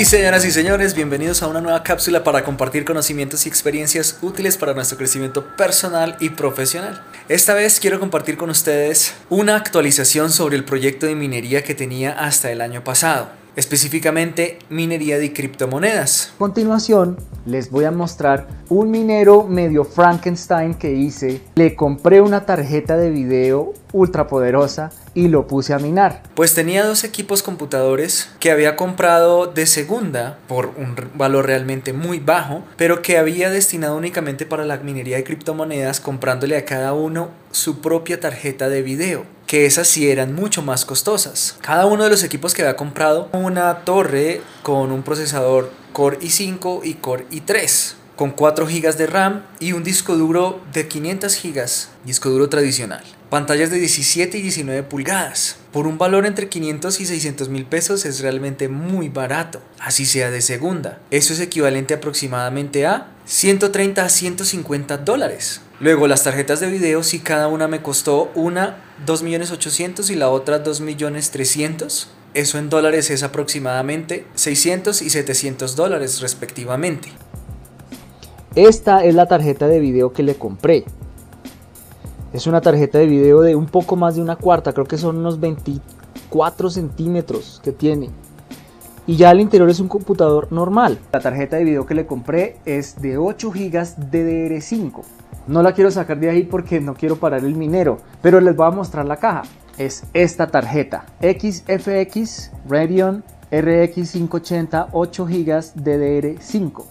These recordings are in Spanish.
Sí, señoras y señores, bienvenidos a una nueva cápsula para compartir conocimientos y experiencias útiles para nuestro crecimiento personal y profesional. Esta vez quiero compartir con ustedes una actualización sobre el proyecto de minería que tenía hasta el año pasado específicamente minería de criptomonedas. A continuación les voy a mostrar un minero medio Frankenstein que hice. Le compré una tarjeta de video ultra poderosa y lo puse a minar. Pues tenía dos equipos computadores que había comprado de segunda por un valor realmente muy bajo, pero que había destinado únicamente para la minería de criptomonedas comprándole a cada uno su propia tarjeta de video, que esas sí eran mucho más costosas. Cada uno de los equipos que había comprado una torre con un procesador Core i5 y Core i3 con 4 GB de RAM y un disco duro de 500 GB, disco duro tradicional. Pantallas de 17 y 19 pulgadas. Por un valor entre 500 y 600 mil pesos es realmente muy barato, así sea de segunda. Eso es equivalente aproximadamente a 130 a 150 dólares. Luego las tarjetas de video, si cada una me costó una 2.800.000 y la otra 2.300.000, eso en dólares es aproximadamente 600 y 700 dólares respectivamente. Esta es la tarjeta de video que le compré. Es una tarjeta de video de un poco más de una cuarta, creo que son unos 24 centímetros que tiene. Y ya el interior es un computador normal. La tarjeta de video que le compré es de 8 GB DDR5. No la quiero sacar de ahí porque no quiero parar el minero, pero les voy a mostrar la caja. Es esta tarjeta XFX Radeon RX 580 8 GB DDR5.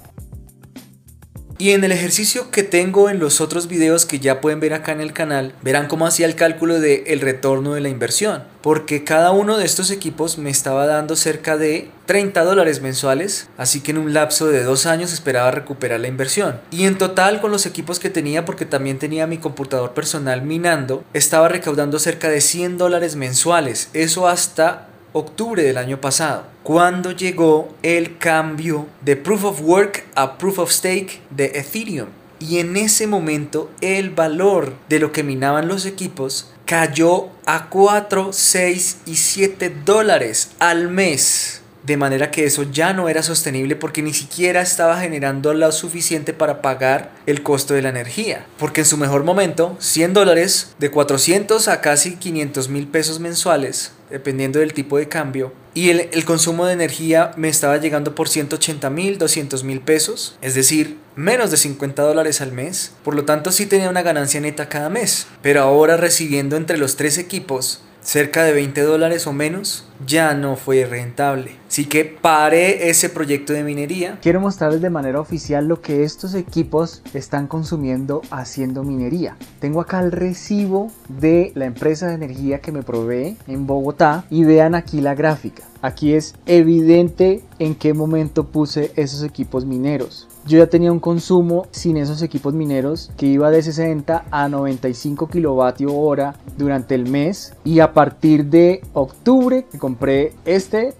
Y en el ejercicio que tengo en los otros videos que ya pueden ver acá en el canal, verán cómo hacía el cálculo del el retorno de la inversión. Porque cada uno de estos equipos me estaba dando cerca de 30 dólares mensuales, así que en un lapso de dos años esperaba recuperar la inversión. Y en total con los equipos que tenía, porque también tenía mi computador personal minando, estaba recaudando cerca de 100 dólares mensuales. Eso hasta octubre del año pasado, cuando llegó el cambio de Proof of Work a Proof of Stake de Ethereum. Y en ese momento el valor de lo que minaban los equipos cayó a 4, 6 y 7 dólares al mes. De manera que eso ya no era sostenible porque ni siquiera estaba generando lo suficiente para pagar el costo de la energía. Porque en su mejor momento, 100 dólares de 400 a casi 500 mil pesos mensuales dependiendo del tipo de cambio. Y el, consumo de energía me estaba llegando por 180 mil, 200 mil pesos, es decir, menos de 50 dólares al mes. Por lo tanto, sí tenía una ganancia neta cada mes. Pero ahora recibiendo entre los tres equipos cerca de 20 dólares o menos, ya no fue rentable. Así que paré ese proyecto de minería. Quiero mostrarles de manera oficial lo que estos equipos están consumiendo haciendo minería. Tengo acá el recibo de la empresa de energía que me provee en Bogotá y vean aquí la gráfica. Aquí es evidente en qué momento puse esos equipos mineros. Yo ya tenía un consumo sin esos equipos mineros que iba de 60 a 95 kilovatio hora durante el mes y a partir de octubre compré este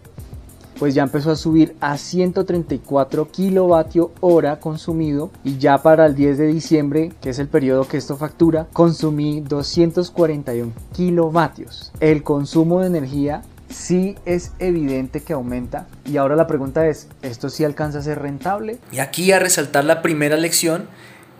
pues ya empezó a subir a 134 kilovatio hora consumido y ya para el 10 de diciembre, que es el periodo que esto factura, consumí 241 kilovatios. El consumo de energía sí es evidente que aumenta. Y ahora la pregunta es, ¿esto sí alcanza a ser rentable? Y aquí a resaltar la primera lección,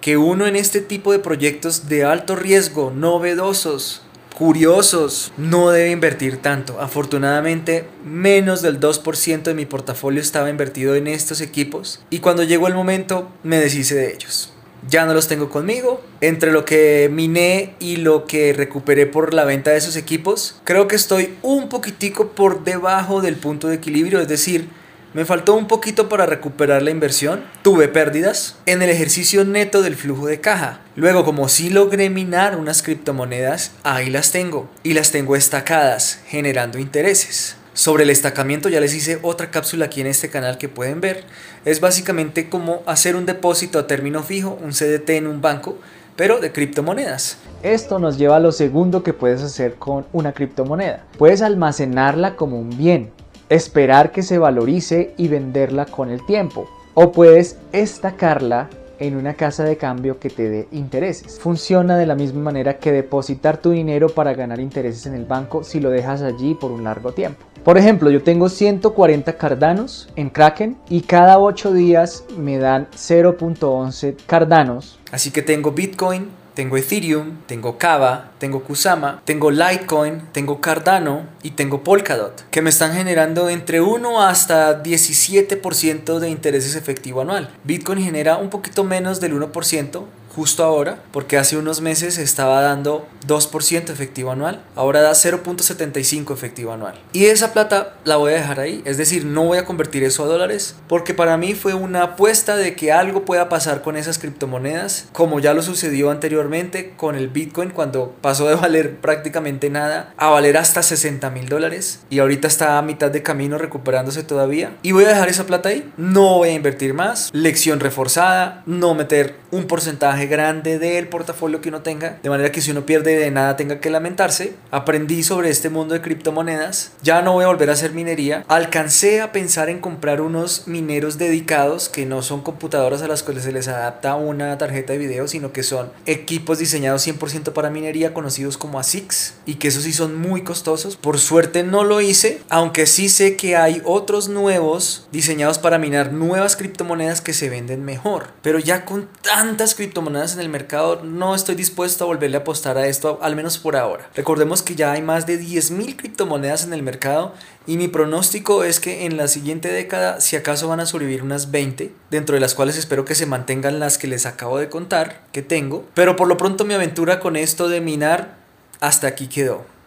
que uno en este tipo de proyectos de alto riesgo, novedosos, curiosos, no debe invertir tanto. Afortunadamente, menos del 2% de mi portafolio estaba invertido en estos equipos y cuando llegó el momento me deshice de ellos ya no los tengo conmigo. Entre lo que miné y lo que recuperé por la venta de esos equipos, creo que estoy un poquitico por debajo del punto de equilibrio, es decir, me faltó un poquito para recuperar la inversión, tuve pérdidas en el ejercicio neto del flujo de caja. Luego, como sí logré minar unas criptomonedas, ahí las tengo y las tengo estacadas, generando intereses. Sobre el estacamiento ya les hice otra cápsula aquí en este canal que pueden ver. Es básicamente como hacer un depósito a término fijo, un CDT en un banco, pero de criptomonedas. Esto nos lleva a lo segundo que puedes hacer con una criptomoneda. Puedes almacenarla como un bien, esperar que se valorice y venderla con el tiempo. O puedes estacarla en una casa de cambio que te dé intereses. Funciona de la misma manera que depositar tu dinero para ganar intereses en el banco si lo dejas allí por un largo tiempo. Por ejemplo, yo tengo 140 cardanos en Kraken y cada 8 días me dan 0.11 cardanos. Así que tengo Bitcoin, tengo Ethereum, tengo Kava, tengo Kusama, tengo Litecoin, tengo Cardano y tengo Polkadot, que me están generando entre 1 hasta 17% de intereses efectivo anual. Bitcoin genera un poquito menos del 1%, justo ahora, porque hace unos meses estaba dando 2% efectivo anual, ahora da 0.75 efectivo anual. Y esa plata la voy a dejar ahí, es decir, no voy a convertir eso a dólares, porque para mí fue una apuesta de que algo pueda pasar con esas criptomonedas, como ya lo sucedió anteriormente con el Bitcoin cuando pasó de valer prácticamente nada a valer hasta 60 mil dólares y ahorita está a mitad de camino recuperándose todavía. Y voy a dejar esa plata ahí, no voy a invertir más, lección reforzada, no meter un porcentaje grande del portafolio que uno tenga, de manera que si uno pierde de nada tenga que lamentarse. Aprendí sobre este mundo de criptomonedas, ya no voy a volver a hacer minería. Alcancé a pensar en comprar unos mineros dedicados que no son computadoras a las cuales se les adapta una tarjeta de video, sino que son equipos diseñados 100% para minería conocidos como ASICs y que esos sí son muy costosos. Por suerte no lo hice, aunque sí sé que hay otros nuevos diseñados para minar nuevas criptomonedas que se venden mejor. Pero ya con tantas criptomonedas en el mercado, no estoy dispuesto a volverle a apostar a esto, al menos por ahora. Recordemos que ya hay más de 10.000 criptomonedas en el mercado y mi pronóstico es que en la siguiente década, si acaso van a sobrevivir unas 20, dentro de las cuales espero que se mantengan las que les acabo de contar, que tengo. Pero por lo pronto mi aventura con esto de minar hasta aquí quedó.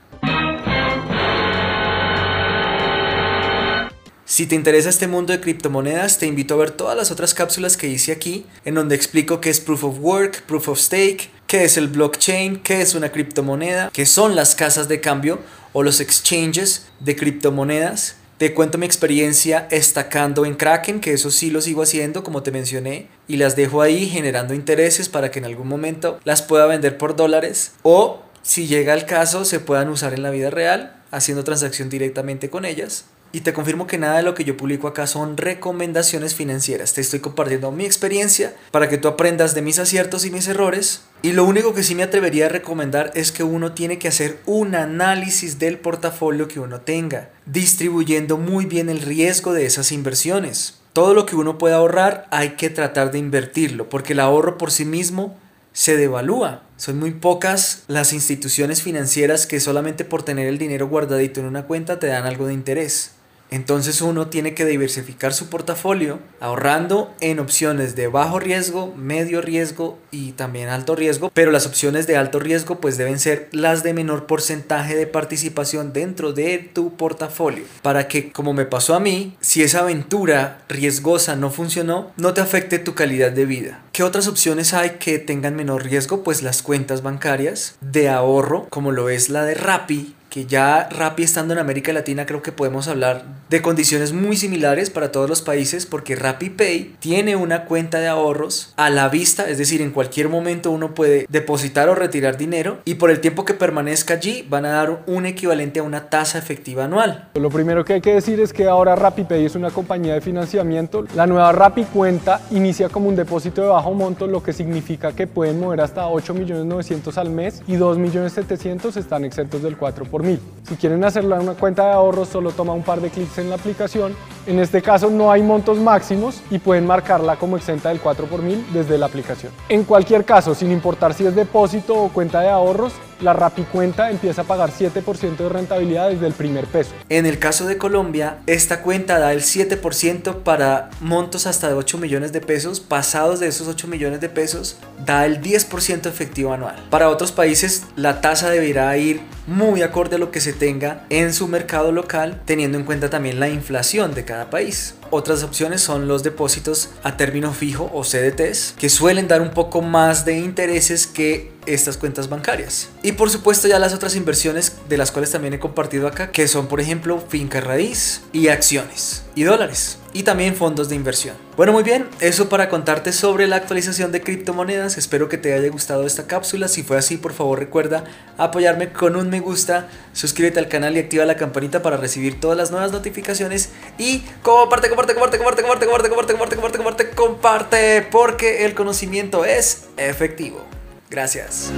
Si te interesa este mundo de criptomonedas, te invito a ver todas las otras cápsulas que hice aquí, en donde explico qué es Proof of Work, Proof of Stake, qué es el blockchain, qué es una criptomoneda, qué son las casas de cambio o los exchanges de criptomonedas. Te cuento mi experiencia estacando en Kraken, que eso sí lo sigo haciendo, como te mencioné, y las dejo ahí generando intereses para que en algún momento las pueda vender por dólares o, si llega el caso, se puedan usar en la vida real, haciendo transacción directamente con ellas. Y te confirmo que nada de lo que yo publico acá son recomendaciones financieras. Te estoy compartiendo mi experiencia para que tú aprendas de mis aciertos y mis errores. Y lo único que sí me atrevería a recomendar es que uno tiene que hacer un análisis del portafolio que uno tenga, distribuyendo muy bien el riesgo de esas inversiones. Todo lo que uno pueda ahorrar hay que tratar de invertirlo, porque el ahorro por sí mismo se devalúa. Son muy pocas las instituciones financieras que solamente por tener el dinero guardadito en una cuenta te dan algo de interés. Entonces uno tiene que diversificar su portafolio ahorrando en opciones de bajo riesgo, medio riesgo y también alto riesgo, pero las opciones de alto riesgo pues deben ser las de menor porcentaje de participación dentro de tu portafolio para que como me pasó a mí, si esa aventura riesgosa no funcionó, no te afecte tu calidad de vida. ¿Qué otras opciones hay que tengan menor riesgo? Pues las cuentas bancarias de ahorro, como lo es la de Rappi, que ya Rappi estando en América Latina creo que podemos hablar de condiciones muy similares para todos los países porque Rappi Pay tiene una cuenta de ahorros a la vista, es decir, en cualquier momento uno puede depositar o retirar dinero y por el tiempo que permanezca allí van a dar un equivalente a una tasa efectiva anual. Lo primero que hay que decir es que ahora Rappi Pay es una compañía de financiamiento. La nueva Rappi cuenta inicia como un depósito de bajo monto, lo que significa que pueden mover hasta 8.900.000 al mes y 2.700.000 están exentos del 4%. Si quieren hacerlo en una cuenta de ahorros, solo toma un par de clics en la aplicación. En este caso no hay montos máximos y pueden marcarla como exenta del 4 por mil desde la aplicación. En cualquier caso, sin importar si es depósito o cuenta de ahorros, la Rapicuenta empieza a pagar 7% de rentabilidad desde el primer peso. En el caso de Colombia, esta cuenta da el 7% para montos hasta de 8 millones de pesos. Pasados de esos 8 millones de pesos, da el 10% efectivo anual. Para otros países, la tasa deberá ir muy acorde a lo que se tenga en su mercado local, teniendo en cuenta también la inflación de cada país. Otras opciones son los depósitos a término fijo o CDTs, que suelen dar un poco más de intereses que estas cuentas bancarias. Y por supuesto ya las otras inversiones de las cuales también he compartido acá, que son por ejemplo finca raíz y acciones y dólares y también fondos de inversión. Bueno, muy bien, eso para contarte sobre la actualización de criptomonedas. Espero que te haya gustado esta cápsula. Si fue así, por favor recuerda apoyarme con un me gusta, suscríbete al canal y activa la campanita para recibir todas las nuevas notificaciones y comparte, comparte, comparte, comparte, comparte, comparte, comparte, comparte, comparte, comparte, comparte, porque el conocimiento es efectivo. Gracias.